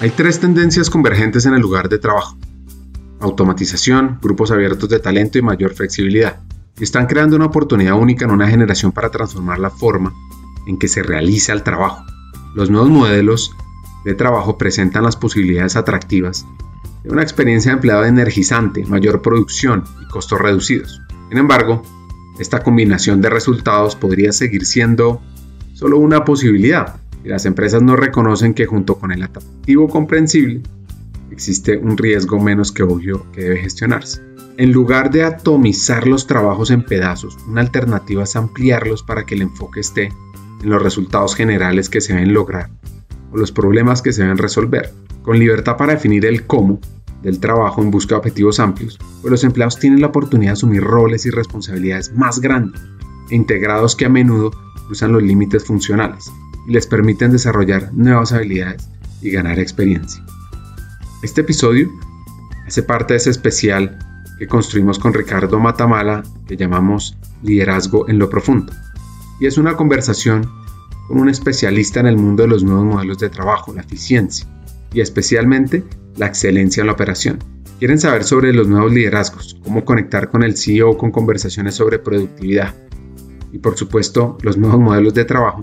Hay tres tendencias convergentes en el lugar de trabajo. Automatización, grupos abiertos de talento y mayor flexibilidad. están creando una oportunidad única en una generación para transformar la forma en que se realiza el trabajo. Los nuevos modelos de trabajo presentan las posibilidades atractivas de una experiencia de empleado energizante, mayor producción y costos reducidos. Sin embargo, esta combinación de resultados podría seguir siendo solo una posibilidad y las empresas no reconocen que junto con el atractivo comprensible existe un riesgo menos que obvio que debe gestionarse. En lugar de atomizar los trabajos en pedazos, una alternativa es ampliarlos para que el enfoque esté en los resultados generales que se deben lograr o los problemas que se deben resolver, con libertad para definir el cómo del trabajo en busca de objetivos amplios, pues los empleados tienen la oportunidad de asumir roles y responsabilidades más grandes e integrados que a menudo cruzan los límites funcionales les permiten desarrollar nuevas habilidades y ganar experiencia. Este episodio hace parte de ese especial que construimos con Ricardo Matamala que llamamos Liderazgo en lo Profundo. Y es una conversación con un especialista en el mundo de los nuevos modelos de trabajo, la eficiencia, y especialmente la excelencia en la operación. Quieren saber sobre los nuevos liderazgos, cómo conectar con el CEO con conversaciones sobre productividad y por supuesto los nuevos modelos de trabajo.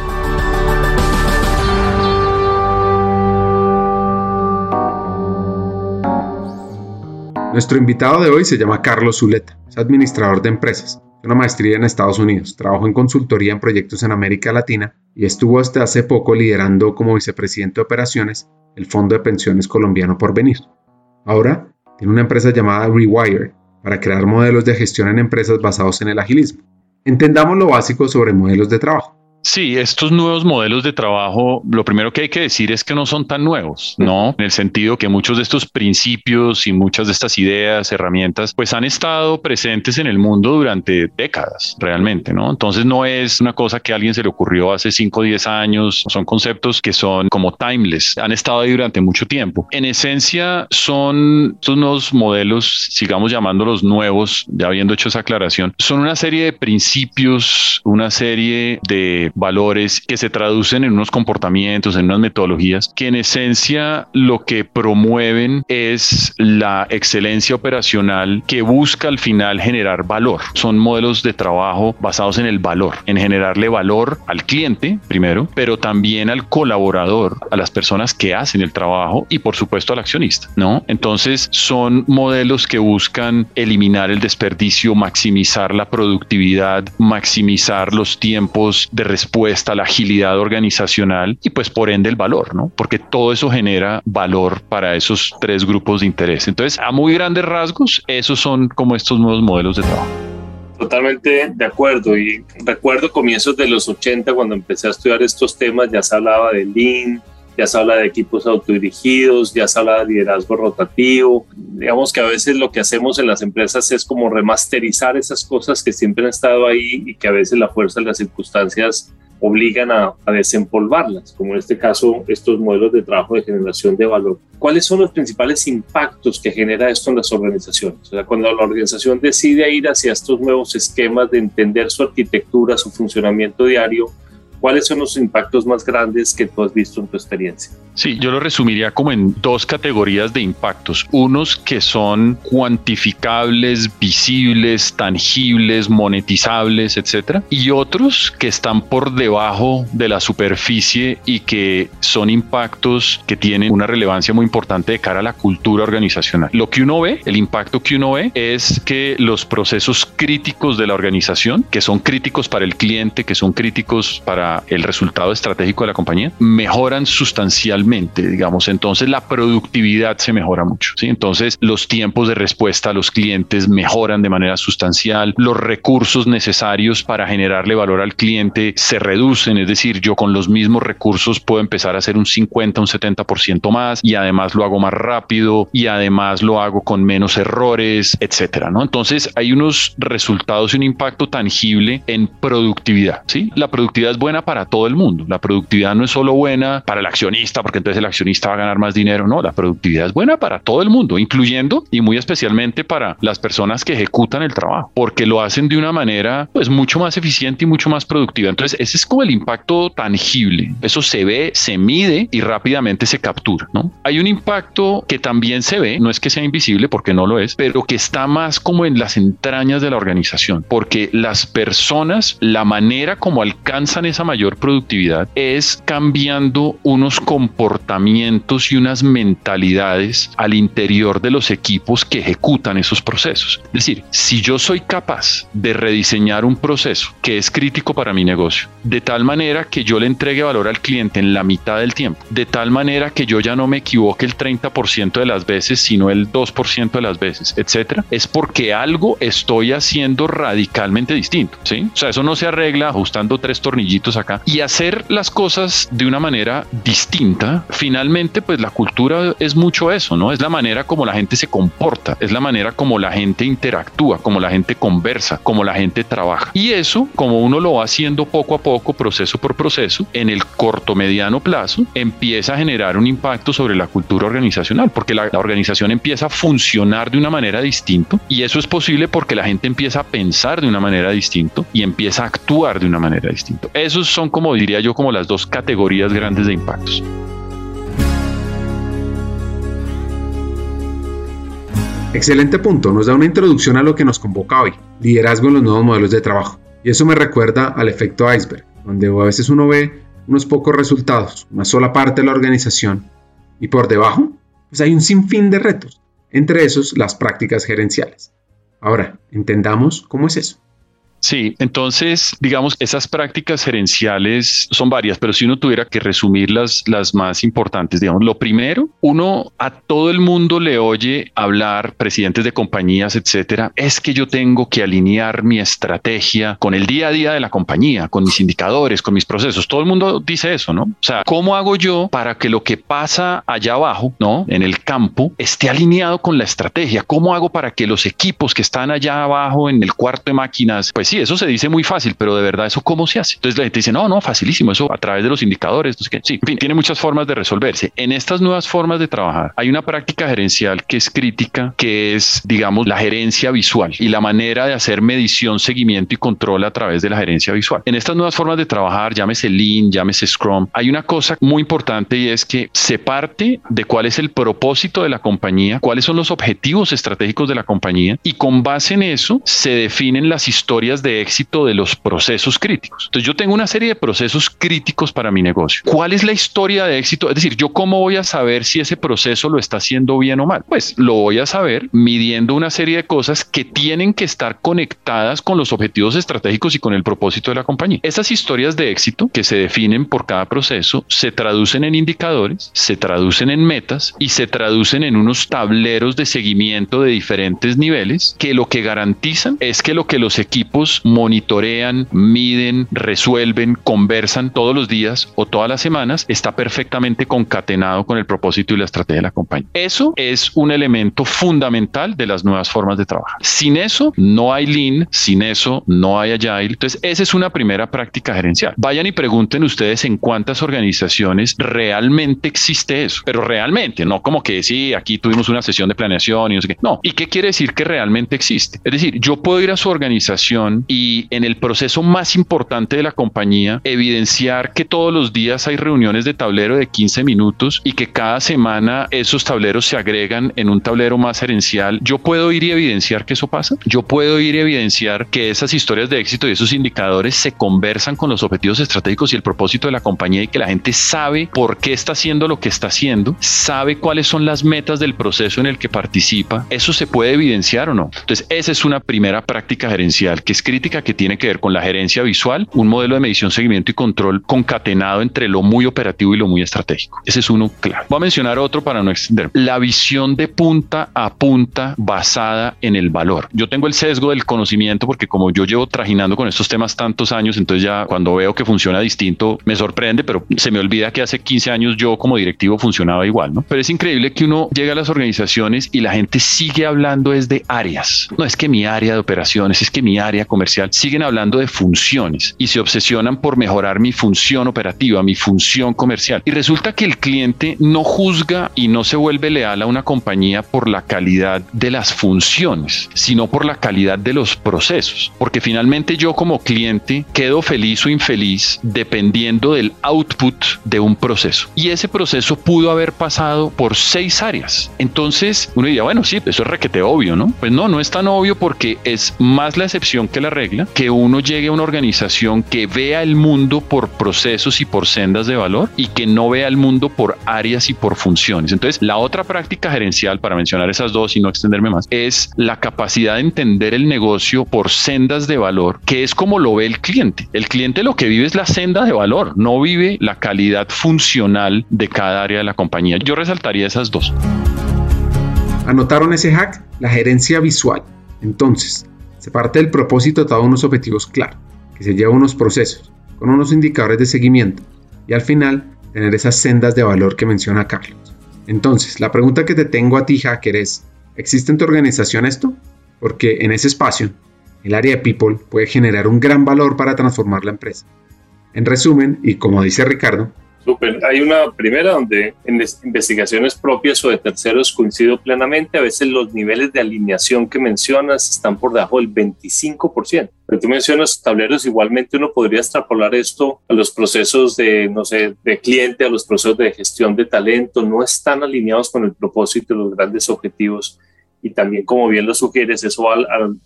Nuestro invitado de hoy se llama Carlos Zuleta, es administrador de empresas, una maestría en Estados Unidos, trabajó en consultoría en proyectos en América Latina y estuvo hasta hace poco liderando como vicepresidente de operaciones el Fondo de Pensiones Colombiano por Venir. Ahora tiene una empresa llamada Rewire para crear modelos de gestión en empresas basados en el agilismo. Entendamos lo básico sobre modelos de trabajo. Sí, estos nuevos modelos de trabajo, lo primero que hay que decir es que no son tan nuevos, ¿no? En el sentido que muchos de estos principios y muchas de estas ideas, herramientas, pues han estado presentes en el mundo durante décadas, realmente, ¿no? Entonces no es una cosa que a alguien se le ocurrió hace 5 o 10 años, son conceptos que son como timeless, han estado ahí durante mucho tiempo. En esencia son estos nuevos modelos, sigamos llamándolos nuevos, ya habiendo hecho esa aclaración, son una serie de principios, una serie de valores que se traducen en unos comportamientos, en unas metodologías que en esencia lo que promueven es la excelencia operacional que busca al final generar valor. Son modelos de trabajo basados en el valor, en generarle valor al cliente primero, pero también al colaborador, a las personas que hacen el trabajo y por supuesto al accionista, ¿no? Entonces son modelos que buscan eliminar el desperdicio, maximizar la productividad, maximizar los tiempos de respuesta, la agilidad organizacional y pues por ende el valor, ¿no? Porque todo eso genera valor para esos tres grupos de interés. Entonces, a muy grandes rasgos, esos son como estos nuevos modelos de trabajo. Totalmente de acuerdo y recuerdo comienzos de los 80 cuando empecé a estudiar estos temas, ya se hablaba de Lean, ya se habla de equipos autodirigidos, ya se habla de liderazgo rotativo. Digamos que a veces lo que hacemos en las empresas es como remasterizar esas cosas que siempre han estado ahí y que a veces la fuerza de las circunstancias obligan a, desempolvarlas, como en este caso estos modelos de trabajo de generación de valor. ¿Cuáles son los principales impactos que genera esto en las organizaciones? O sea, cuando la organización decide ir hacia estos nuevos esquemas de entender su arquitectura, su funcionamiento diario, ¿Cuáles son los impactos más grandes que tú has visto en tu experiencia? Sí, yo lo resumiría como en dos categorías de impactos. Unos que son cuantificables, visibles, tangibles, monetizables, etcétera, y otros que están por debajo de la superficie y que son impactos que tienen una relevancia muy importante de cara a la cultura organizacional. Lo que uno ve, el impacto que uno ve es que los procesos críticos de la organización, que son críticos para el cliente, que son críticos para el resultado estratégico de la compañía, mejoran sustancialmente digamos. Entonces la productividad se mejora mucho. ¿sí? Entonces los tiempos de respuesta a los clientes mejoran de manera sustancial, los recursos necesarios para generarle valor al cliente se reducen, es decir, yo con los mismos recursos puedo empezar a hacer un 50, un 70% más y además lo hago más rápido y además lo hago con menos errores, etcétera, ¿no? Entonces hay unos resultados y un impacto tangible en productividad, ¿sí? La productividad es buena para todo el mundo. La productividad no es solo buena para el accionista, porque entonces el accionista va a ganar más dinero, no, la productividad es buena para todo el mundo, incluyendo y muy especialmente para las personas que ejecutan el trabajo, porque lo hacen de una manera pues mucho más eficiente y mucho más productiva. Entonces, ese es como el impacto tangible. Eso se ve, se mide y rápidamente se captura, ¿no? Hay un impacto que también se ve, no es que sea invisible porque no lo es, pero que está más como en las entrañas de la organización, porque las personas, la manera como alcanzan esa mayor productividad es cambiando unos comportamientos y unas mentalidades al interior de los equipos que ejecutan esos procesos. Es decir, si yo soy capaz de rediseñar un proceso que es crítico para mi negocio, de tal manera que yo le entregue valor al cliente en la mitad del tiempo, de tal manera que yo ya no me equivoque el 30% de las veces, sino el 2% de las veces, etcétera, es porque algo estoy haciendo radicalmente distinto, ¿sí? O sea, eso no se arregla ajustando tres tornillitos acá y hacer las cosas de una manera distinta. Finalmente, pues la cultura es mucho eso, ¿no? Es la manera como la gente se comporta, es la manera como la gente interactúa, como la gente conversa, como la gente trabaja. Y eso, como uno lo va haciendo poco a poco, proceso por proceso, en el corto mediano plazo, empieza a generar un impacto sobre la cultura organizacional, porque la, la organización empieza a funcionar de una manera distinta y eso es posible porque la gente empieza a pensar de una manera distinta y empieza a actuar de una manera distinta. Esos son como diría yo como las dos categorías grandes de impactos. Excelente punto, nos da una introducción a lo que nos convoca hoy, liderazgo en los nuevos modelos de trabajo. Y eso me recuerda al efecto iceberg, donde a veces uno ve unos pocos resultados, una sola parte de la organización, y por debajo, pues hay un sinfín de retos, entre esos las prácticas gerenciales. Ahora, entendamos cómo es eso. Sí, entonces, digamos, esas prácticas gerenciales son varias, pero si uno tuviera que resumir las, las más importantes, digamos, lo primero, uno a todo el mundo le oye hablar, presidentes de compañías, etcétera, es que yo tengo que alinear mi estrategia con el día a día de la compañía, con mis indicadores, con mis procesos. Todo el mundo dice eso, ¿no? O sea, ¿cómo hago yo para que lo que pasa allá abajo, ¿no? En el campo, esté alineado con la estrategia? ¿Cómo hago para que los equipos que están allá abajo en el cuarto de máquinas, pues sí, eso se dice muy fácil, pero de verdad, ¿eso cómo se hace? Entonces la gente dice, no, no, facilísimo, eso a través de los indicadores. Entonces, que, sí, en fin, tiene muchas formas de resolverse. En estas nuevas formas de trabajar, hay una práctica gerencial que es crítica, que es, digamos, la gerencia visual y la manera de hacer medición, seguimiento y control a través de la gerencia visual. En estas nuevas formas de trabajar, llámese Lean, llámese Scrum, hay una cosa muy importante y es que se parte de cuál es el propósito de la compañía, cuáles son los objetivos estratégicos de la compañía y con base en eso se definen las historias de éxito de los procesos críticos. Entonces yo tengo una serie de procesos críticos para mi negocio. ¿Cuál es la historia de éxito? Es decir, yo cómo voy a saber si ese proceso lo está haciendo bien o mal? Pues lo voy a saber midiendo una serie de cosas que tienen que estar conectadas con los objetivos estratégicos y con el propósito de la compañía. Esas historias de éxito que se definen por cada proceso se traducen en indicadores, se traducen en metas y se traducen en unos tableros de seguimiento de diferentes niveles que lo que garantizan es que lo que los equipos monitorean, miden, resuelven, conversan todos los días o todas las semanas, está perfectamente concatenado con el propósito y la estrategia de la compañía. Eso es un elemento fundamental de las nuevas formas de trabajar. Sin eso no hay Lean, sin eso no hay Agile. Entonces, esa es una primera práctica gerencial. Vayan y pregunten ustedes en cuántas organizaciones realmente existe eso, pero realmente, no como que sí, aquí tuvimos una sesión de planeación y no sé qué. No, ¿y qué quiere decir que realmente existe? Es decir, yo puedo ir a su organización y en el proceso más importante de la compañía, evidenciar que todos los días hay reuniones de tablero de 15 minutos y que cada semana esos tableros se agregan en un tablero más gerencial. Yo puedo ir y evidenciar que eso pasa. Yo puedo ir y evidenciar que esas historias de éxito y esos indicadores se conversan con los objetivos estratégicos y el propósito de la compañía y que la gente sabe por qué está haciendo lo que está haciendo, sabe cuáles son las metas del proceso en el que participa. ¿Eso se puede evidenciar o no? Entonces, esa es una primera práctica gerencial que es crítica que tiene que ver con la gerencia visual, un modelo de medición, seguimiento y control concatenado entre lo muy operativo y lo muy estratégico. Ese es uno claro. Voy a mencionar otro para no extender. La visión de punta a punta basada en el valor. Yo tengo el sesgo del conocimiento porque como yo llevo trajinando con estos temas tantos años, entonces ya cuando veo que funciona distinto me sorprende, pero se me olvida que hace 15 años yo como directivo funcionaba igual, ¿no? Pero es increíble que uno llega a las organizaciones y la gente sigue hablando desde áreas. No es que mi área de operaciones, es que mi área comercial siguen hablando de funciones y se obsesionan por mejorar mi función operativa, mi función comercial. Y resulta que el cliente no juzga y no se vuelve leal a una compañía por la calidad de las funciones, sino por la calidad de los procesos. Porque finalmente yo como cliente quedo feliz o infeliz dependiendo del output de un proceso. Y ese proceso pudo haber pasado por seis áreas. Entonces uno diría, bueno, sí, eso es requete obvio, ¿no? Pues no, no es tan obvio porque es más la excepción que la regla que uno llegue a una organización que vea el mundo por procesos y por sendas de valor y que no vea el mundo por áreas y por funciones. Entonces, la otra práctica gerencial, para mencionar esas dos y no extenderme más, es la capacidad de entender el negocio por sendas de valor, que es como lo ve el cliente. El cliente lo que vive es la senda de valor, no vive la calidad funcional de cada área de la compañía. Yo resaltaría esas dos. ¿Anotaron ese hack? La gerencia visual. Entonces, se parte del propósito de unos objetivos claros, que se lleva unos procesos, con unos indicadores de seguimiento, y al final tener esas sendas de valor que menciona Carlos. Entonces, la pregunta que te tengo a ti, hacker, es, ¿existe en tu organización esto? Porque en ese espacio, el área de people puede generar un gran valor para transformar la empresa. En resumen, y como dice Ricardo, Super. Hay una primera donde en investigaciones propias o de terceros coincido plenamente. A veces los niveles de alineación que mencionas están por debajo del 25%. Pero tú mencionas tableros, igualmente uno podría extrapolar esto a los procesos de, no sé, de cliente, a los procesos de gestión de talento. No están alineados con el propósito y los grandes objetivos. Y también, como bien lo sugieres, eso va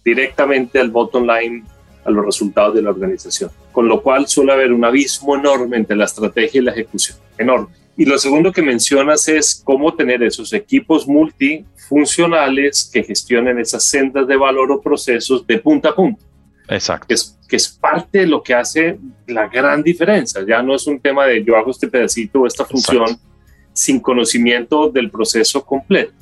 directamente al bottom line a los resultados de la organización. Con lo cual suele haber un abismo enorme entre la estrategia y la ejecución, enorme. Y lo segundo que mencionas es cómo tener esos equipos multifuncionales que gestionen esas sendas de valor o procesos de punta a punta. Exacto. Que es, que es parte de lo que hace la gran diferencia. Ya no es un tema de yo hago este pedacito o esta función sin conocimiento del proceso completo.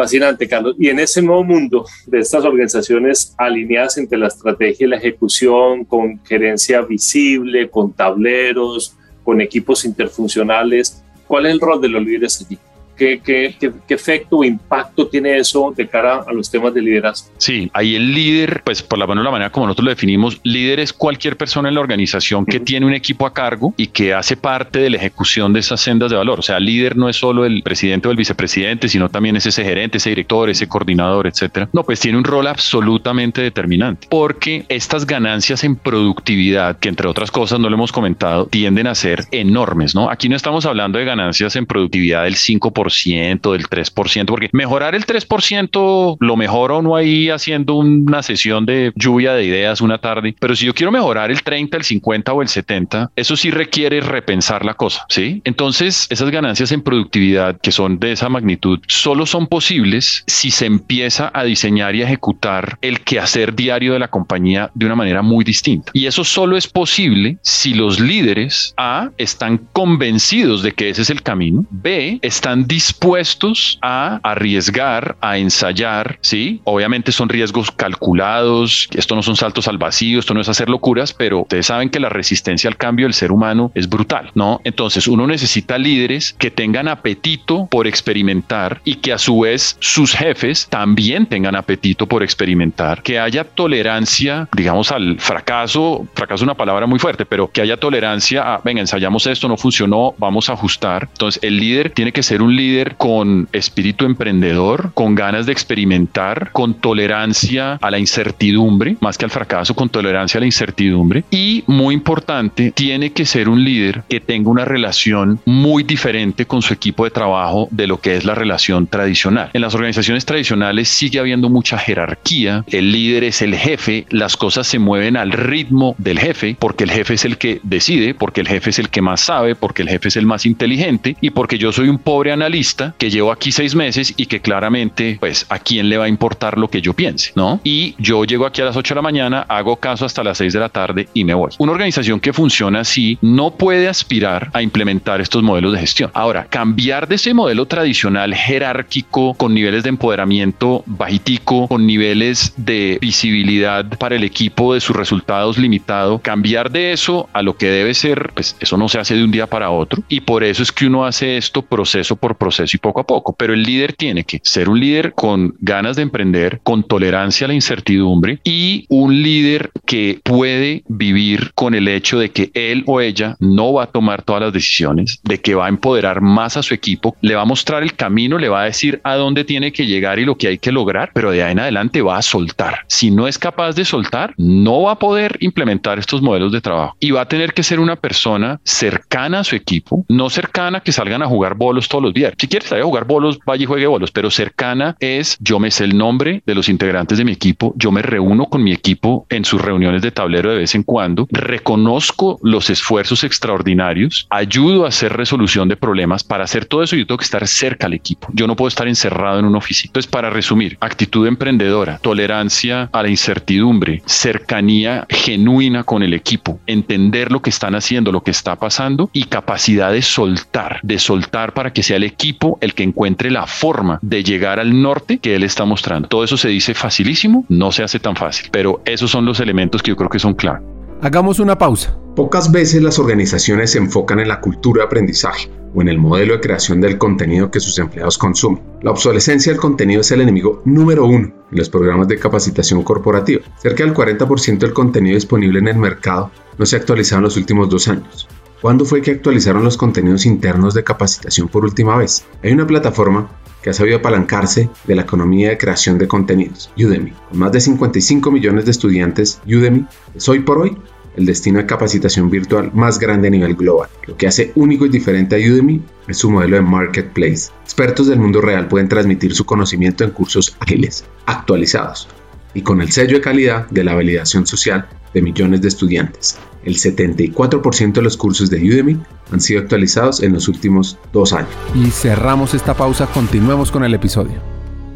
Fascinante, Carlos. Y en ese nuevo mundo de estas organizaciones alineadas entre la estrategia y la ejecución, con gerencia visible, con tableros, con equipos interfuncionales, ¿cuál es el rol de los líderes allí? ¿Qué, efecto o impacto tiene eso de cara a los temas de liderazgo? Sí, ahí el líder, pues por la, la manera como nosotros lo definimos, líder es cualquier persona en la organización que tiene un equipo a cargo y que hace parte de la ejecución de esas sendas de valor. O sea, líder no es solo el presidente o el vicepresidente, sino también es ese gerente, ese director, ese coordinador, etcétera. No, pues tiene un rol absolutamente determinante porque estas ganancias en productividad, que entre otras cosas no lo hemos comentado, tienden a ser enormes, ¿no? Aquí no estamos hablando de ganancias en productividad del 5%, del 3%, porque mejorar el 3% lo mejoro no ahí haciendo una sesión de lluvia de ideas una tarde, pero si yo quiero mejorar el 30, el 50 o el 70, eso sí requiere repensar la cosa, ¿sí? Entonces, esas ganancias en productividad que son de esa magnitud solo son posibles si se empieza a diseñar y ejecutar el quehacer diario de la compañía de una manera muy distinta. Y eso solo es posible si los líderes A están convencidos de que ese es el camino, B están dispuestos a arriesgar, a ensayar, ¿sí? Obviamente son riesgos calculados, esto no son saltos al vacío, esto no es hacer locuras, pero ustedes saben que la resistencia al cambio del ser humano es brutal, ¿no? Entonces uno necesita líderes que tengan apetito por experimentar y que a su vez sus jefes también tengan apetito por experimentar, que haya tolerancia, digamos, al fracaso, fracaso es una palabra muy fuerte, pero que haya tolerancia a, venga, ensayamos esto, no funcionó, vamos a ajustar. Entonces el líder tiene que ser un líder con espíritu emprendedor, con ganas de experimentar, con tolerancia a la incertidumbre, más que al fracaso, con tolerancia a la incertidumbre. Y muy importante, tiene que ser un líder que tenga una relación muy diferente con su equipo de trabajo de lo que es la relación tradicional. En las organizaciones tradicionales sigue habiendo mucha jerarquía, el líder es el jefe, las cosas se mueven al ritmo del jefe, porque el jefe es el que decide, porque el jefe es el que más sabe, porque el jefe es el más inteligente y porque yo soy un pobre analista lista que llevo aquí seis meses y que claramente, pues, a quién le va a importar lo que yo piense, ¿no? Y yo llego aquí a las 8 de la mañana, hago caso hasta las 6 de la tarde y me voy. Una organización que funciona así no puede aspirar a implementar estos modelos de gestión. Ahora, cambiar de ese modelo tradicional jerárquico con niveles de empoderamiento bajitico, con niveles de visibilidad para el equipo de sus resultados limitado, cambiar de eso a lo que debe ser, pues eso no se hace de un día para otro y por eso es que uno hace esto proceso por proceso y poco a poco, pero el líder tiene que ser un líder con ganas de emprender, con tolerancia a la incertidumbre y un líder que puede vivir con el hecho de que él o ella no va a tomar todas las decisiones, de que va a empoderar más a su equipo, le va a mostrar el camino, le va a decir a dónde tiene que llegar y lo que hay que lograr, pero de ahí en adelante va a soltar. Si no es capaz de soltar, no va a poder implementar estos modelos de trabajo y va a tener que ser una persona cercana a su equipo, no cercana que salgan a jugar bolos todos los días. Si quieres salir a jugar bolos, vaya y juegue bolos, pero cercana es yo me sé el nombre de los integrantes de mi equipo, yo me reúno con mi equipo en sus reuniones de tablero de vez en cuando, reconozco los esfuerzos extraordinarios, ayudo a hacer resolución de problemas. Para hacer todo eso yo tengo que estar cerca al equipo. Yo no puedo estar encerrado en una oficina. Entonces, para resumir, actitud emprendedora, tolerancia a la incertidumbre, cercanía genuina con el equipo, entender lo que están haciendo, lo que está pasando y capacidad de soltar, de soltar para que sea el equipo el que encuentre la forma de llegar al norte que él está mostrando. Todo eso se dice facilísimo, no se hace tan fácil, pero esos son los elementos que yo creo que son clave. Hagamos una pausa. Pocas veces las organizaciones se enfocan en la cultura de aprendizaje o en el modelo de creación del contenido que sus empleados consumen. La obsolescencia del contenido es el enemigo número uno en los programas de capacitación corporativa. Cerca del 40% del contenido disponible en el mercado no se ha actualizado en los últimos dos años. ¿Cuándo fue que actualizaron los contenidos internos de capacitación por última vez? Hay una plataforma que ha sabido apalancarse de la economía de creación de contenidos, Udemy. Con más de 55 millones de estudiantes, Udemy es hoy por hoy el destino de capacitación virtual más grande a nivel global. Lo que hace único y diferente a Udemy es su modelo de marketplace. Expertos del mundo real pueden transmitir su conocimiento en cursos ágiles, actualizados y con el sello de calidad de la validación social de millones de estudiantes. El 74% de los cursos de Udemy han sido actualizados en los últimos dos años. Y cerramos esta pausa, continuemos con el episodio.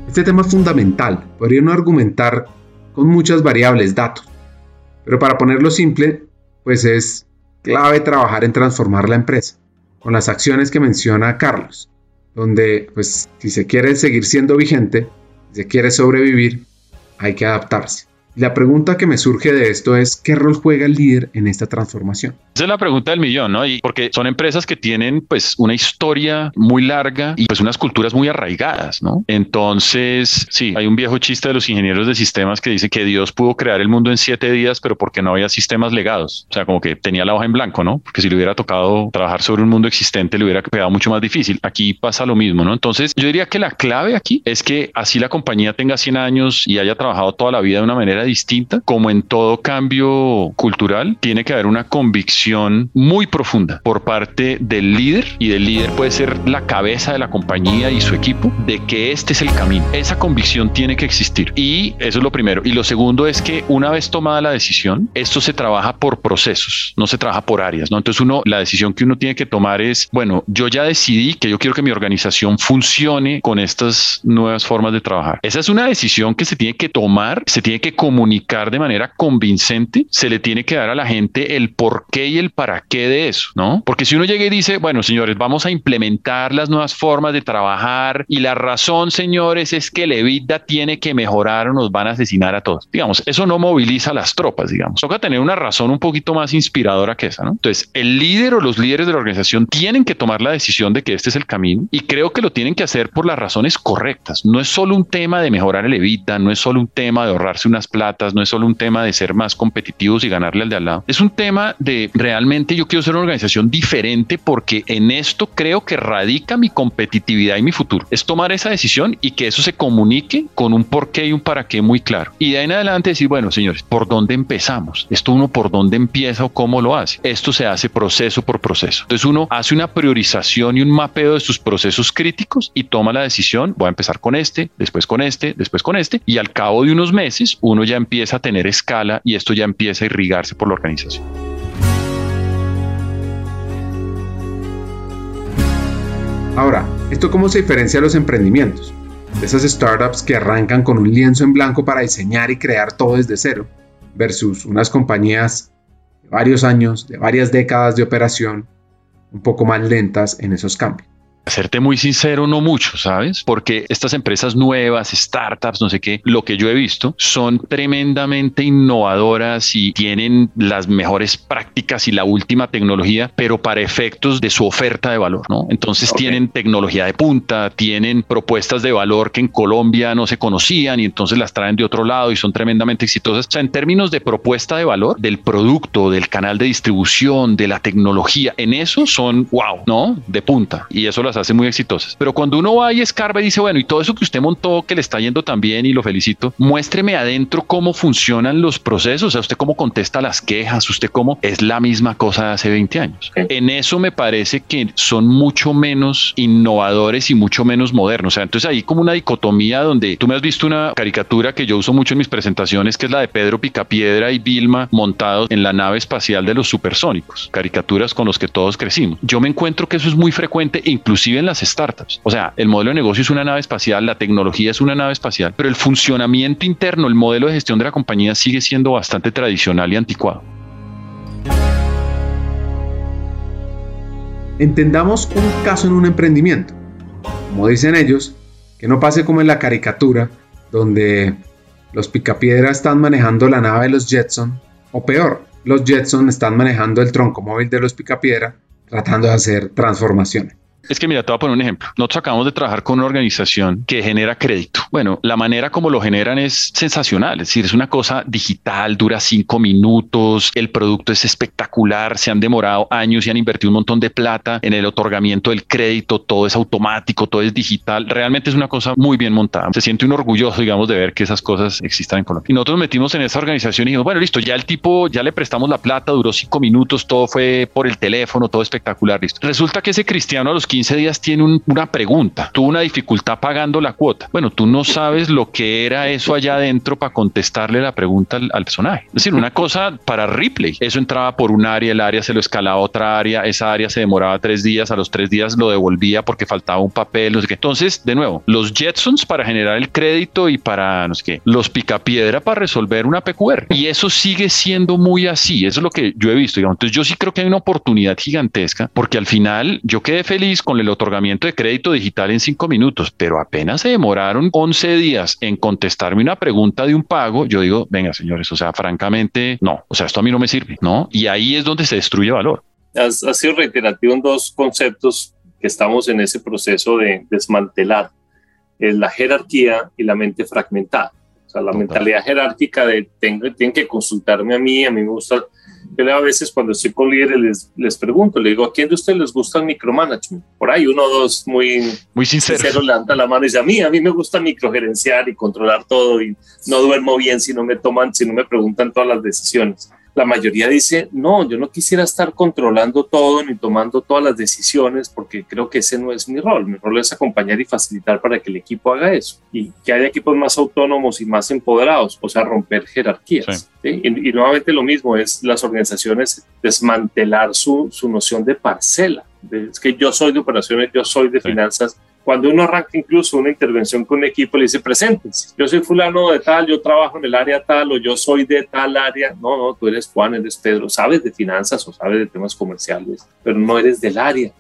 Este tema es fundamental, podría no argumentar con muchas variables, datos, pero para ponerlo simple, pues es clave trabajar en transformar la empresa, con las acciones que menciona Carlos, donde pues si se quiere seguir siendo vigente, si se quiere sobrevivir, hay que adaptarse. La pregunta que me surge de esto es, ¿qué rol juega el líder en esta transformación? Esa es la pregunta del millón, ¿no? Y porque son empresas que tienen pues una historia muy larga y pues unas culturas muy arraigadas, ¿no? Entonces, sí, hay un viejo chiste de los ingenieros de sistemas que dice que Dios pudo crear el mundo en siete días, pero porque no había sistemas legados. O sea, como que tenía la hoja en blanco, ¿no? Porque si le hubiera tocado trabajar sobre un mundo existente, le hubiera quedado mucho más difícil. Aquí pasa lo mismo, ¿no? Entonces, yo diría que la clave aquí es que así la compañía tenga 100 años y haya trabajado toda la vida de una manera distinta, como en todo cambio cultural, tiene que haber una convicción muy profunda por parte del líder y del líder puede ser la cabeza de la compañía y su equipo de que este es el camino. Esa convicción tiene que existir y eso es lo primero. Y lo segundo es que una vez tomada la decisión, esto se trabaja por procesos, no se trabaja por áreas, ¿no? Entonces uno, la decisión que uno tiene que tomar es, bueno, yo ya decidí que yo quiero que mi organización funcione con estas nuevas formas de trabajar. Esa es una decisión que se tiene que tomar, se tiene que comunicar de manera convincente, se le tiene que dar a la gente el por qué y el para qué de eso, ¿no? Porque si uno llega y dice, bueno, señores, vamos a implementar las nuevas formas de trabajar y la razón, señores, es que el EBITDA tiene que mejorar o nos van a asesinar a todos. Digamos, eso no moviliza a las tropas, digamos. Toca tener una razón un poquito más inspiradora que esa, ¿no? Entonces, el líder o los líderes de la organización tienen que tomar la decisión de que este es el camino y creo que lo tienen que hacer por las razones correctas. No es solo un tema de mejorar el EBITDA, no es solo un tema de ahorrarse unas platas, no es solo un tema de ser más competitivos y ganarle al de al lado. Es un tema de realmente yo quiero ser una organización diferente porque en esto creo que radica mi competitividad y mi futuro. Es tomar esa decisión y que eso se comunique con un porqué y un para qué muy claro. Y de ahí en adelante decir, bueno, señores, ¿por dónde empezamos? Esto uno por dónde empieza o cómo lo hace. Esto se hace proceso por proceso. Entonces uno hace una priorización y un mapeo de sus procesos críticos y toma la decisión, voy a empezar con este, después con este, después con este, y al cabo de unos meses uno ya empieza a tener escala y esto ya empieza a irrigarse por la organización. Ahora, ¿Esto cómo se diferencia de los emprendimientos? Esas startups que arrancan con un lienzo en blanco para diseñar y crear todo desde cero, versus unas compañías de varios años, de varias décadas de operación, un poco más lentas en esos cambios. Hacerte muy sincero, no mucho, ¿sabes? Porque estas empresas nuevas, startups, no sé qué, lo que yo he visto son tremendamente innovadoras y tienen las mejores prácticas y la última tecnología, pero para efectos de su oferta de valor, ¿no? Entonces tienen tecnología de punta, tienen propuestas de valor que en Colombia no se conocían y entonces las traen de otro lado y son tremendamente exitosas. O sea, en términos de propuesta de valor, del producto, del canal de distribución, de la tecnología, en eso son wow, ¿no? De punta. Y eso lo hace muy exitosas. Pero cuando uno va y escarba y dice, bueno, y todo eso que usted montó, que le está yendo tan bien y lo felicito, muéstreme adentro cómo funcionan los procesos, o sea, usted cómo contesta las quejas, usted cómo es la misma cosa de hace 20 años. En eso me parece que son mucho menos innovadores y mucho menos modernos. O sea, entonces ahí como una dicotomía donde tú me has visto una caricatura que yo uso mucho en mis presentaciones, que es la de Pedro Picapiedra y Vilma montados en la nave espacial de los supersónicos, caricaturas con los que todos crecimos. Yo me encuentro que eso es muy frecuente, incluso en las startups. O sea, el modelo de negocio es una nave espacial, la tecnología es una nave espacial, pero el funcionamiento interno, el modelo de gestión de la compañía sigue siendo bastante tradicional y anticuado. Entendamos un caso en un emprendimiento. Como dicen ellos, que no pase como en la caricatura, donde los picapiedra están manejando la nave de los Jetson, o peor, los Jetson están manejando el tronco móvil de los picapiedra, tratando de hacer transformaciones. Es que mira, te voy a poner un ejemplo. Nosotros acabamos de trabajar con una organización que genera crédito. Bueno, la manera como lo generan es sensacional. Es decir, es una cosa digital, dura cinco minutos, el producto es espectacular, se han demorado años y han invertido un montón de plata en el otorgamiento del crédito, todo es automático, todo es digital. Realmente es una cosa muy bien montada. Se siente un orgulloso, digamos, de ver que esas cosas existan en Colombia. Y nosotros metimos en esa organización y dijimos, bueno, listo, ya el tipo, ya le prestamos la plata, duró cinco minutos, todo fue por el teléfono, todo espectacular, listo. Resulta que ese cristiano a los 15 días tiene una pregunta, tuvo una dificultad pagando la cuota. Bueno, tú no sabes lo que era eso allá adentro para contestarle la pregunta al, personaje. Es decir, una cosa para Ripley. Eso entraba por un área, el área se lo escalaba a otra área, esa área se demoraba tres días, a los tres días lo devolvía porque faltaba un papel, no sé qué. Entonces, de nuevo, los Jetsons para generar el crédito y para, no sé qué, los picapiedra para resolver una PQR. Y eso sigue siendo muy así. Eso es lo que yo he visto. Digamos. Entonces, yo sí creo que hay una oportunidad gigantesca porque al final yo quedé feliz con el otorgamiento de crédito digital en cinco minutos, pero apenas se demoraron 11 días en contestarme una pregunta de un pago, yo digo, venga señores, o sea, francamente, no, o sea, esto a mí no me sirve, ¿no? Y ahí es donde se destruye valor. Has, sido reiterativo en dos conceptos que estamos en ese proceso de desmantelar, es la jerarquía y la mente fragmentada. O sea, la mentalidad jerárquica de tengo, tienen que consultarme a mí, a mí me gusta yo a veces cuando estoy con líderes les, les pregunto, le digo, ¿a quién de ustedes les gusta el micromanagement? Por ahí uno o dos muy, muy sincero. levanta la mano y dice, a mí, a mí me gusta microgerenciar y controlar todo y no duermo bien si no me toman, si no me preguntan todas las decisiones la mayoría dice, no, yo no quisiera estar controlando todo ni tomando todas las decisiones porque creo que ese no es mi rol. Mi rol es acompañar y facilitar para que el equipo haga eso y que haya equipos más autónomos y más empoderados, o sea, romper jerarquías. Y, nuevamente lo mismo es las organizaciones desmantelar su, su noción de parcela. es que yo soy de operaciones, yo soy de finanzas, cuando uno arranca incluso una intervención con un equipo, le dice, presentes, yo soy fulano de tal, yo trabajo en el área tal, o yo soy de tal área. No, no, tú eres Juan, eres Pedro, sabes de finanzas o sabes de temas comerciales, pero no eres del área.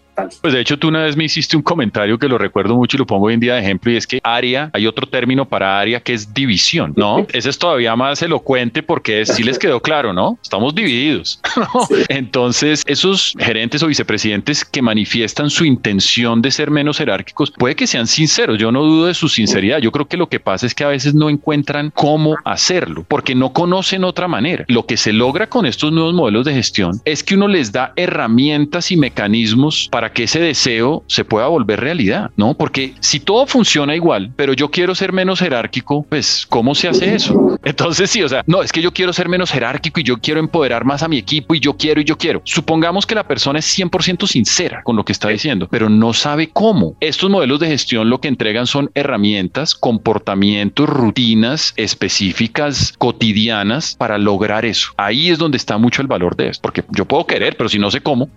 Pues de hecho tú una vez me hiciste un comentario que lo recuerdo mucho y lo pongo hoy en día de ejemplo y es que área, hay otro término para área que es división, ¿no? Ese es todavía más elocuente porque sí les quedó claro, ¿no? Estamos divididos. Entonces esos gerentes o vicepresidentes que manifiestan su intención de ser menos jerárquicos, puede que sean sinceros, yo no dudo de su sinceridad, yo creo que lo que pasa es que a veces no encuentran cómo hacerlo porque no conocen otra manera. Lo que se logra con estos nuevos modelos de gestión es que uno les da herramientas y mecanismos para que ese deseo se pueda volver realidad, ¿no? Porque si todo funciona igual, pero yo quiero ser menos jerárquico, pues ¿cómo se hace eso? Entonces sí, o sea, no, es que yo quiero ser menos jerárquico y yo quiero empoderar más a mi equipo y yo quiero y yo quiero. Supongamos que la persona es 100% sincera con lo que está diciendo, pero no sabe cómo. Estos modelos de gestión lo que entregan son herramientas, comportamientos, rutinas específicas, cotidianas para lograr eso. Ahí es donde está mucho el valor de esto, porque yo puedo querer, pero si no sé cómo,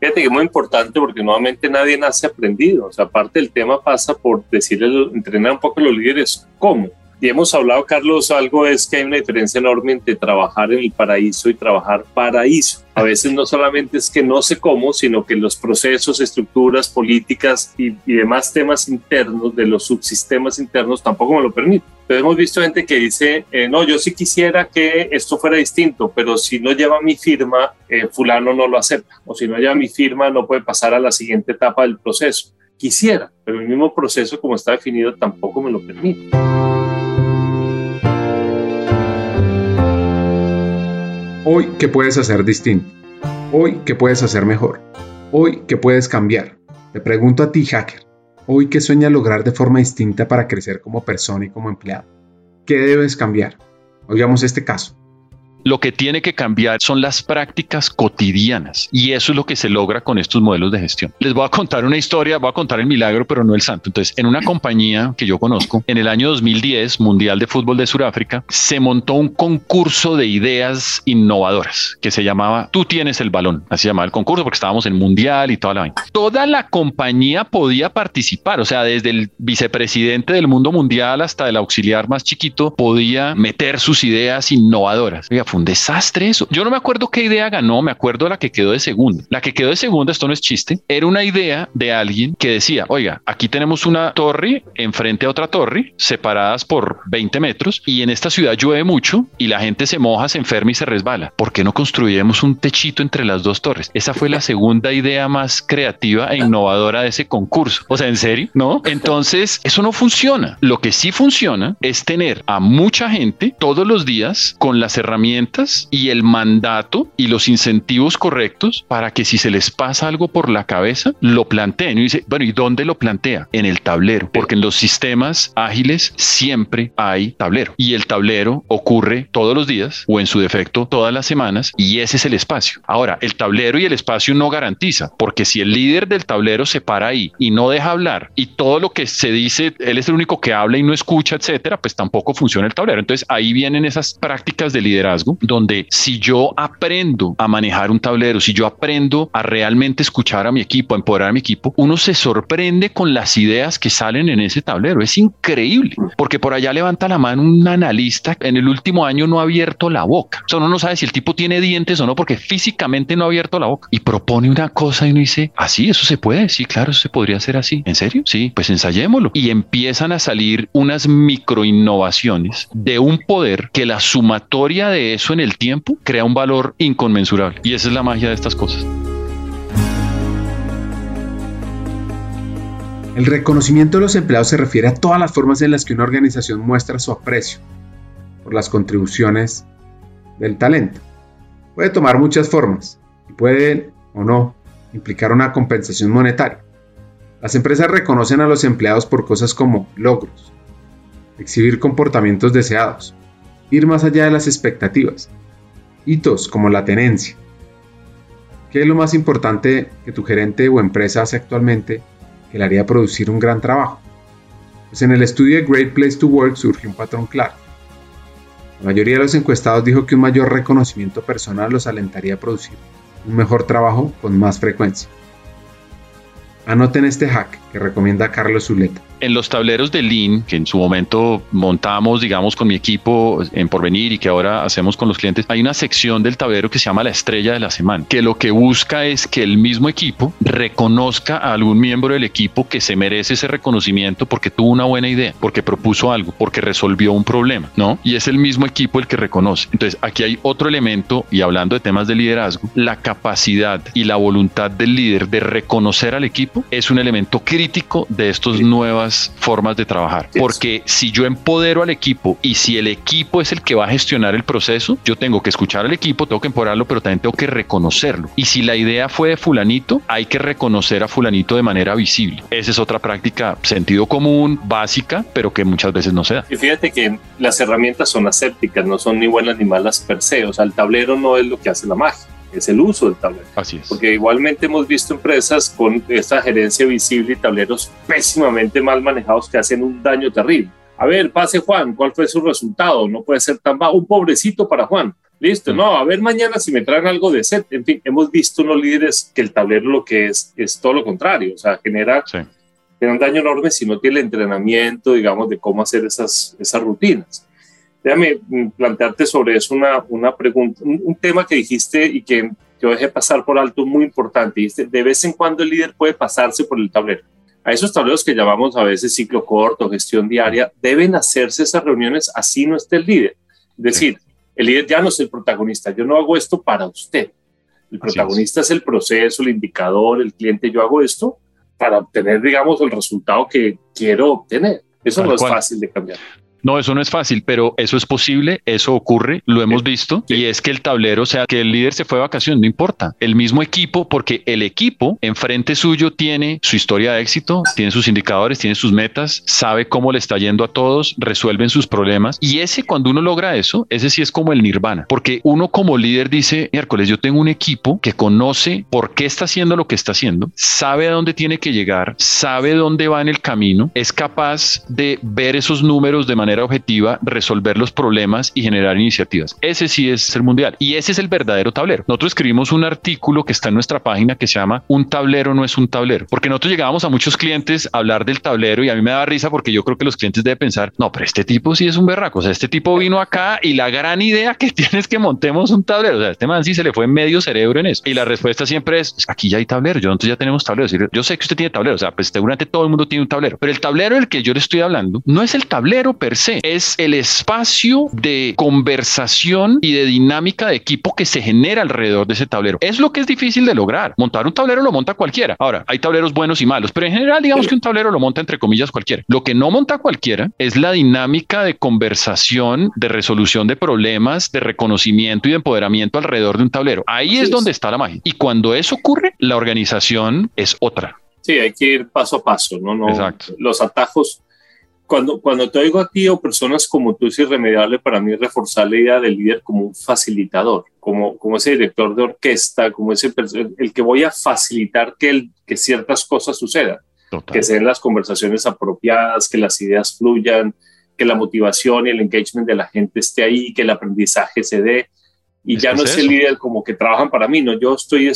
Fíjate que es muy importante porque nuevamente nadie nace aprendido. O sea, aparte del tema pasa por decirle, entrenar un poco a los líderes cómo. Y hemos hablado, Carlos, algo es que hay una diferencia enorme entre trabajar en el paraíso y trabajar paraíso. A veces no solamente es que no sé cómo, sino que los procesos, estructuras, políticas y, demás temas internos de los subsistemas internos tampoco me lo permiten. Pero hemos visto gente que dice, eh, no, yo sí quisiera que esto fuera distinto, pero si no lleva mi firma, eh, fulano no lo acepta. O si no lleva mi firma, no puede pasar a la siguiente etapa del proceso. Quisiera, pero el mismo proceso como está definido tampoco me lo permite. Hoy, ¿qué puedes hacer distinto? Hoy, ¿qué puedes hacer mejor? Hoy, ¿qué puedes cambiar? Te pregunto a ti, hacker. Hoy, ¿qué sueñas lograr de forma distinta para crecer como persona y como empleado? ¿Qué debes cambiar? Oigamos este caso. Lo que tiene que cambiar son las prácticas cotidianas y eso es lo que se logra con estos modelos de gestión. Les voy a contar una historia, voy a contar el milagro, pero no el santo. Entonces, en una compañía que yo conozco, en el año 2010, Mundial de Fútbol de Sudáfrica, se montó un concurso de ideas innovadoras que se llamaba Tú tienes el balón. Así llamaba el concurso porque estábamos en Mundial y toda la vaina. Toda la compañía podía participar, o sea, desde el vicepresidente del mundo mundial hasta el auxiliar más chiquito podía meter sus ideas innovadoras. Oiga, fue un desastre eso. Yo no me acuerdo qué idea ganó, me acuerdo la que quedó de segunda. La que quedó de segunda, esto no es chiste, era una idea de alguien que decía, oiga, aquí tenemos una torre enfrente a otra torre, separadas por 20 metros, y en esta ciudad llueve mucho y la gente se moja, se enferma y se resbala. ¿Por qué no construyemos un techito entre las dos torres? Esa fue la segunda idea más creativa e innovadora de ese concurso. O sea, ¿en serio? ¿No? Entonces, eso no funciona. Lo que sí funciona es tener a mucha gente todos los días con las herramientas y el mandato y los incentivos correctos para que si se les pasa algo por la cabeza, lo planteen. Y dice, bueno, ¿y dónde lo plantea? En el tablero, porque en los sistemas ágiles siempre hay tablero y el tablero ocurre todos los días o en su defecto todas las semanas y ese es el espacio. Ahora, el tablero y el espacio no garantiza, porque si el líder del tablero se para ahí y no deja hablar y todo lo que se dice, él es el único que habla y no escucha, etcétera, pues tampoco funciona el tablero. Entonces ahí vienen esas prácticas de liderazgo donde si yo aprendo a manejar un tablero, si yo aprendo a realmente escuchar a mi equipo, a empoderar a mi equipo, uno se sorprende con las ideas que salen en ese tablero. Es increíble, porque por allá levanta la mano un analista en el último año no ha abierto la boca. O sea, uno no sabe si el tipo tiene dientes o no, porque físicamente no ha abierto la boca y propone una cosa y uno dice, así, eso se puede. Sí, claro, eso se podría hacer así. ¿En serio? Sí, pues ensayémoslo. Y empiezan a salir unas micro innovaciones de un poder que la sumatoria de eso en el tiempo crea un valor inconmensurable. Y esa es la magia de estas cosas. El reconocimiento de los empleados se refiere a todas las formas en las que una organización muestra su aprecio por las contribuciones del talento. Puede tomar muchas formas y puede o no implicar una compensación monetaria. Las empresas reconocen a los empleados por cosas como logros, exhibir comportamientos deseados, ir más allá de las expectativas, hitos como la tenencia. ¿Qué es lo más importante que tu gerente o empresa hace actualmente que le haría producir un gran trabajo? Pues en el estudio de Great Place to Work surge un patrón claro. La mayoría de los encuestados dijo que un mayor reconocimiento personal los alentaría a producir un mejor trabajo con más frecuencia. Anoten este hack que recomienda Carlos Zuleta en los tableros de Lean, que en su momento montamos, digamos, con mi equipo en Porvenir y que ahora hacemos con los clientes, hay una sección del tablero que se llama la estrella de la semana, que lo que busca es que el mismo equipo reconozca a algún miembro del equipo que se merece ese reconocimiento porque tuvo una buena idea, porque propuso algo, porque resolvió un problema, ¿no? Y es el mismo equipo el que reconoce. Entonces, aquí hay otro elemento, y hablando de temas de liderazgo, la capacidad y la voluntad del líder de reconocer al equipo es un elemento crítico de estos nuevas formas de trabajar. Porque si yo empodero al equipo y si el equipo es el que va a gestionar el proceso, yo tengo que escuchar al equipo, tengo que empoderarlo, pero también tengo que reconocerlo. Y si la idea fue de fulanito, hay que reconocer a fulanito de manera visible. Esa es otra práctica sentido común, básica, pero que muchas veces no se da. Y fíjate que las herramientas son asépticas, no son ni buenas ni malas per se. O sea, el tablero no es lo que hace la magia es el uso del tablero. Así es. Porque igualmente hemos visto empresas con esta gerencia visible y tableros pésimamente mal manejados que hacen un daño terrible. A ver, pase Juan, ¿cuál fue su resultado? No puede ser tan bajo. Un pobrecito para Juan. Listo, no, a ver mañana si me traen algo de set. En fin, hemos visto unos líderes que el tablero lo que es es todo lo contrario, o sea, genera, un daño enorme si no tiene el entrenamiento, digamos, de cómo hacer esas, esas rutinas. Déjame mm, plantearte sobre eso una, una pregunta, un, tema que dijiste y que yo dejé pasar por alto muy importante. Dijiste, de vez en cuando el líder puede pasarse por el tablero. A esos tableros que llamamos a veces ciclo corto, gestión diaria, deben hacerse esas reuniones así no esté el líder. Es decir, el líder ya no es el protagonista, yo no hago esto para usted. El protagonista es. el proceso, el indicador, el cliente, yo hago esto para obtener, digamos, el resultado que quiero obtener. Eso no es fácil de cambiar. No, eso no es fácil, pero eso es posible, eso ocurre, lo hemos visto, y es que el tablero, o sea, que el líder se fue de vacaciones, no importa. El mismo equipo, porque el equipo enfrente suyo tiene su historia de éxito, tiene sus indicadores, tiene sus metas, sabe cómo le está yendo a todos, resuelven sus problemas, y ese cuando uno logra eso, ese sí es como el nirvana, porque uno como líder dice, miércoles, yo tengo un equipo que conoce por qué está haciendo lo que está haciendo, sabe a dónde tiene que llegar, sabe dónde va en el camino, es capaz de ver esos números de manera objetiva resolver los problemas y generar iniciativas. Ese sí es el mundial y ese es el verdadero tablero. Nosotros escribimos un artículo que está en nuestra página que se llama Un tablero no es un tablero, porque nosotros llegábamos a muchos clientes a hablar del tablero y a mí me da risa porque yo creo que los clientes deben pensar, no, pero este tipo sí es un berraco, o sea, este tipo vino acá y la gran idea que tiene es que montemos un tablero, o sea, este man sí se le fue medio cerebro en eso. Y la respuesta siempre es, aquí ya hay tablero, yo nosotros ya tenemos tablero, yo sé que usted tiene tablero, o sea, pues seguramente todo el mundo tiene un tablero, pero el tablero del que yo le estoy hablando no es el tablero per es el espacio de conversación y de dinámica de equipo que se genera alrededor de ese tablero. Es lo que es difícil de lograr. Montar un tablero lo monta cualquiera. Ahora, hay tableros buenos y malos, pero en general digamos que un tablero lo monta entre comillas cualquiera. Lo que no monta cualquiera es la dinámica de conversación, de resolución de problemas, de reconocimiento y de empoderamiento alrededor de un tablero. Ahí es donde está la magia. Y cuando eso ocurre, la organización es otra. Sí, hay que ir paso a paso, ¿no? no Exacto. Los atajos cuando, cuando te oigo a ti o personas como tú, es irremediable para mí reforzar la idea del líder como un facilitador, como, como ese director de orquesta, como ese el que voy a facilitar que, el, que ciertas cosas sucedan, que se den las conversaciones apropiadas, que las ideas fluyan, que la motivación y el engagement de la gente esté ahí, que el aprendizaje se dé. Y ya no es el líder como que trabajan para mí, no, yo estoy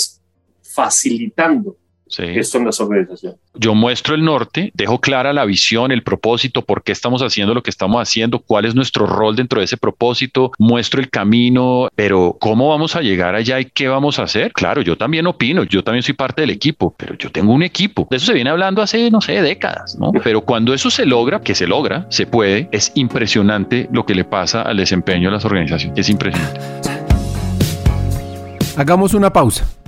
facilitando esto en las organizaciones. Yo muestro el norte, dejo clara la visión, el propósito, por qué estamos haciendo lo que estamos haciendo, cuál es nuestro rol dentro de ese propósito, muestro el camino, pero ¿cómo vamos a llegar allá y qué vamos a hacer? Claro, yo también opino, yo también soy parte del equipo, pero yo tengo un equipo. De eso se viene hablando hace, no sé, décadas, ¿no? Pero cuando eso se logra, que se logra, se puede, es impresionante lo que le pasa al desempeño de las organizaciones. Es impresionante. Hagamos una pausa.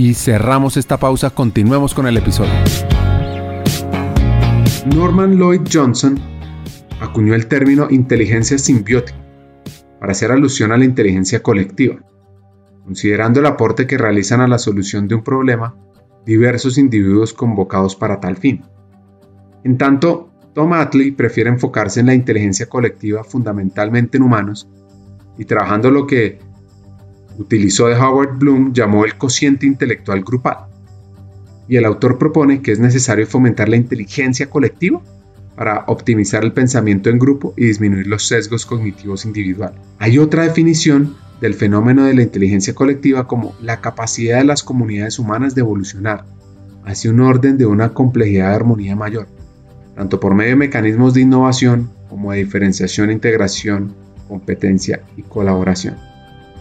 y cerramos esta pausa, continuemos con el episodio. Norman Lloyd Johnson acuñó el término inteligencia simbiótica para hacer alusión a la inteligencia colectiva, considerando el aporte que realizan a la solución de un problema diversos individuos convocados para tal fin. En tanto, Tom Atley prefiere enfocarse en la inteligencia colectiva fundamentalmente en humanos y trabajando lo que utilizó de Howard Bloom llamó el cociente intelectual grupal. Y el autor propone que es necesario fomentar la inteligencia colectiva para optimizar el pensamiento en grupo y disminuir los sesgos cognitivos individuales. Hay otra definición del fenómeno de la inteligencia colectiva como la capacidad de las comunidades humanas de evolucionar hacia un orden de una complejidad de armonía mayor, tanto por medio de mecanismos de innovación como de diferenciación, integración, competencia y colaboración.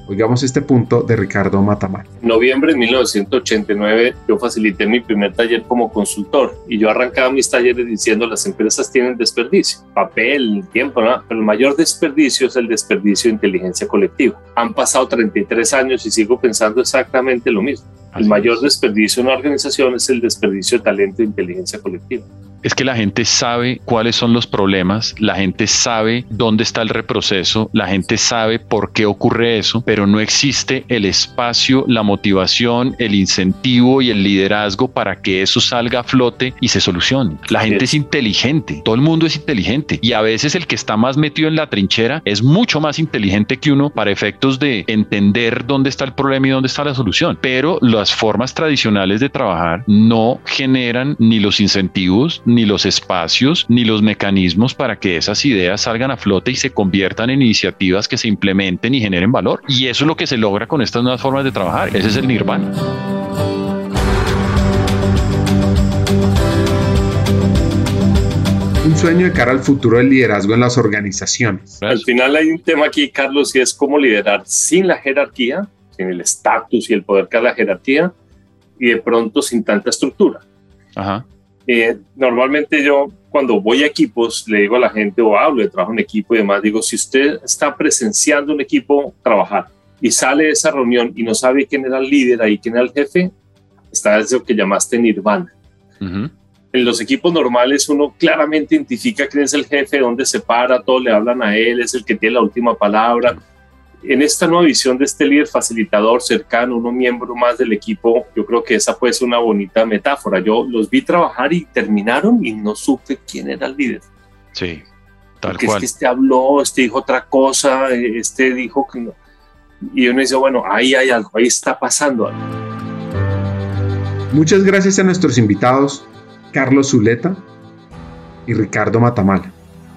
Oigamos este punto de Ricardo Matamar. En noviembre de 1989 yo facilité mi primer taller como consultor y yo arrancaba mis talleres diciendo las empresas tienen desperdicio, papel, tiempo, ¿no? pero el mayor desperdicio es el desperdicio de inteligencia colectiva. Han pasado 33 años y sigo pensando exactamente lo mismo. El mayor desperdicio en una organización es el desperdicio de talento e inteligencia colectiva. Es que la gente sabe cuáles son los problemas, la gente sabe dónde está el reproceso, la gente sabe por qué ocurre eso, pero no existe el espacio, la motivación, el incentivo y el liderazgo para que eso salga a flote y se solucione. La gente es inteligente, todo el mundo es inteligente y a veces el que está más metido en la trinchera es mucho más inteligente que uno para efectos de entender dónde está el problema y dónde está la solución. Pero las formas tradicionales de trabajar no generan ni los incentivos, ni los espacios, ni los mecanismos para que esas ideas salgan a flote y se conviertan en iniciativas que se implementen y generen valor. Y eso es lo que se logra con estas nuevas formas de trabajar. Ese es el nirvana. Un sueño de cara al futuro del liderazgo en las organizaciones. Al final hay un tema aquí, Carlos, y es cómo liderar sin la jerarquía, sin el estatus y el poder que da la jerarquía, y de pronto sin tanta estructura. Ajá. Eh, normalmente yo cuando voy a equipos le digo a la gente o hablo de trabajo en equipo y demás, digo, si usted está presenciando un equipo trabajar y sale de esa reunión y no sabe quién era el líder ahí, quién era el jefe, está eso que llamaste nirvana. En los equipos normales uno claramente identifica quién es el jefe, dónde se para, todos le hablan a él, es el que tiene la última palabra en esta nueva visión de este líder facilitador cercano, uno miembro más del equipo, yo creo que esa puede ser una bonita metáfora. Yo los vi trabajar y terminaron y no supe quién era el líder. Sí, tal Porque cual. Es que este habló, este dijo otra cosa, este dijo que no. Y uno dice, bueno, ahí hay algo, ahí está pasando algo. Muchas gracias a nuestros invitados, Carlos Zuleta y Ricardo Matamala.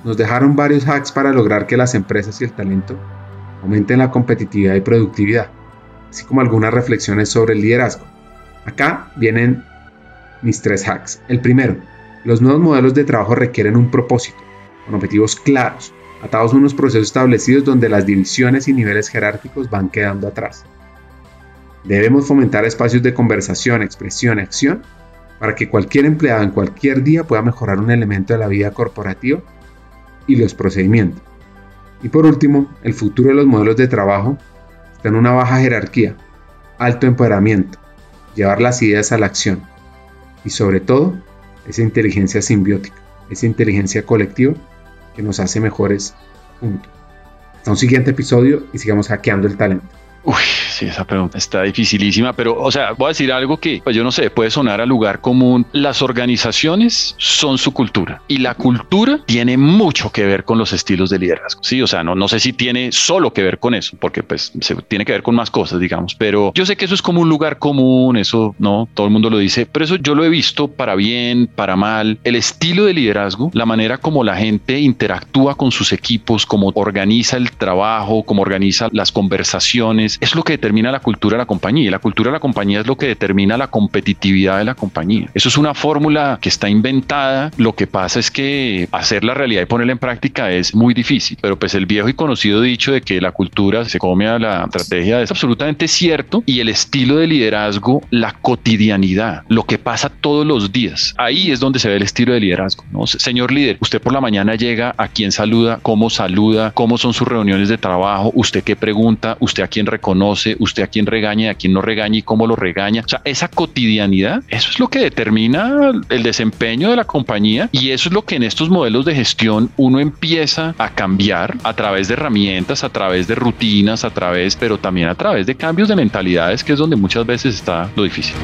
Nos dejaron varios hacks para lograr que las empresas y el talento aumenten la competitividad y productividad, así como algunas reflexiones sobre el liderazgo. Acá vienen mis tres hacks. El primero, los nuevos modelos de trabajo requieren un propósito, con objetivos claros, atados a unos procesos establecidos donde las divisiones y niveles jerárquicos van quedando atrás. Debemos fomentar espacios de conversación, expresión y acción para que cualquier empleado en cualquier día pueda mejorar un elemento de la vida corporativa y los procedimientos. Y por último, el futuro de los modelos de trabajo está en una baja jerarquía, alto empoderamiento, llevar las ideas a la acción y sobre todo esa inteligencia simbiótica, esa inteligencia colectiva que nos hace mejores juntos. Hasta un siguiente episodio y sigamos hackeando el talento. Uy, sí, esa pregunta está dificilísima, pero, o sea, voy a decir algo que, pues yo no sé, puede sonar a lugar común. Las organizaciones son su cultura y la cultura tiene mucho que ver con los estilos de liderazgo. Sí, o sea, no, no sé si tiene solo que ver con eso, porque pues se tiene que ver con más cosas, digamos, pero yo sé que eso es como un lugar común, eso no, todo el mundo lo dice, pero eso yo lo he visto para bien, para mal. El estilo de liderazgo, la manera como la gente interactúa con sus equipos, cómo organiza el trabajo, cómo organiza las conversaciones es lo que determina la cultura de la compañía. Y la cultura de la compañía es lo que determina la competitividad de la compañía. Eso es una fórmula que está inventada. Lo que pasa es que hacer la realidad y ponerla en práctica es muy difícil. Pero pues el viejo y conocido dicho de que la cultura se come a la estrategia es absolutamente cierto. Y el estilo de liderazgo, la cotidianidad, lo que pasa todos los días. Ahí es donde se ve el estilo de liderazgo. ¿no? Señor líder, usted por la mañana llega, a quién saluda, cómo saluda, cómo son sus reuniones de trabajo, usted qué pregunta, usted a quién conoce, usted a quién regaña, a quién no regaña y cómo lo regaña. O sea, esa cotidianidad, eso es lo que determina el desempeño de la compañía y eso es lo que en estos modelos de gestión uno empieza a cambiar a través de herramientas, a través de rutinas, a través, pero también a través de cambios de mentalidades, que es donde muchas veces está lo difícil.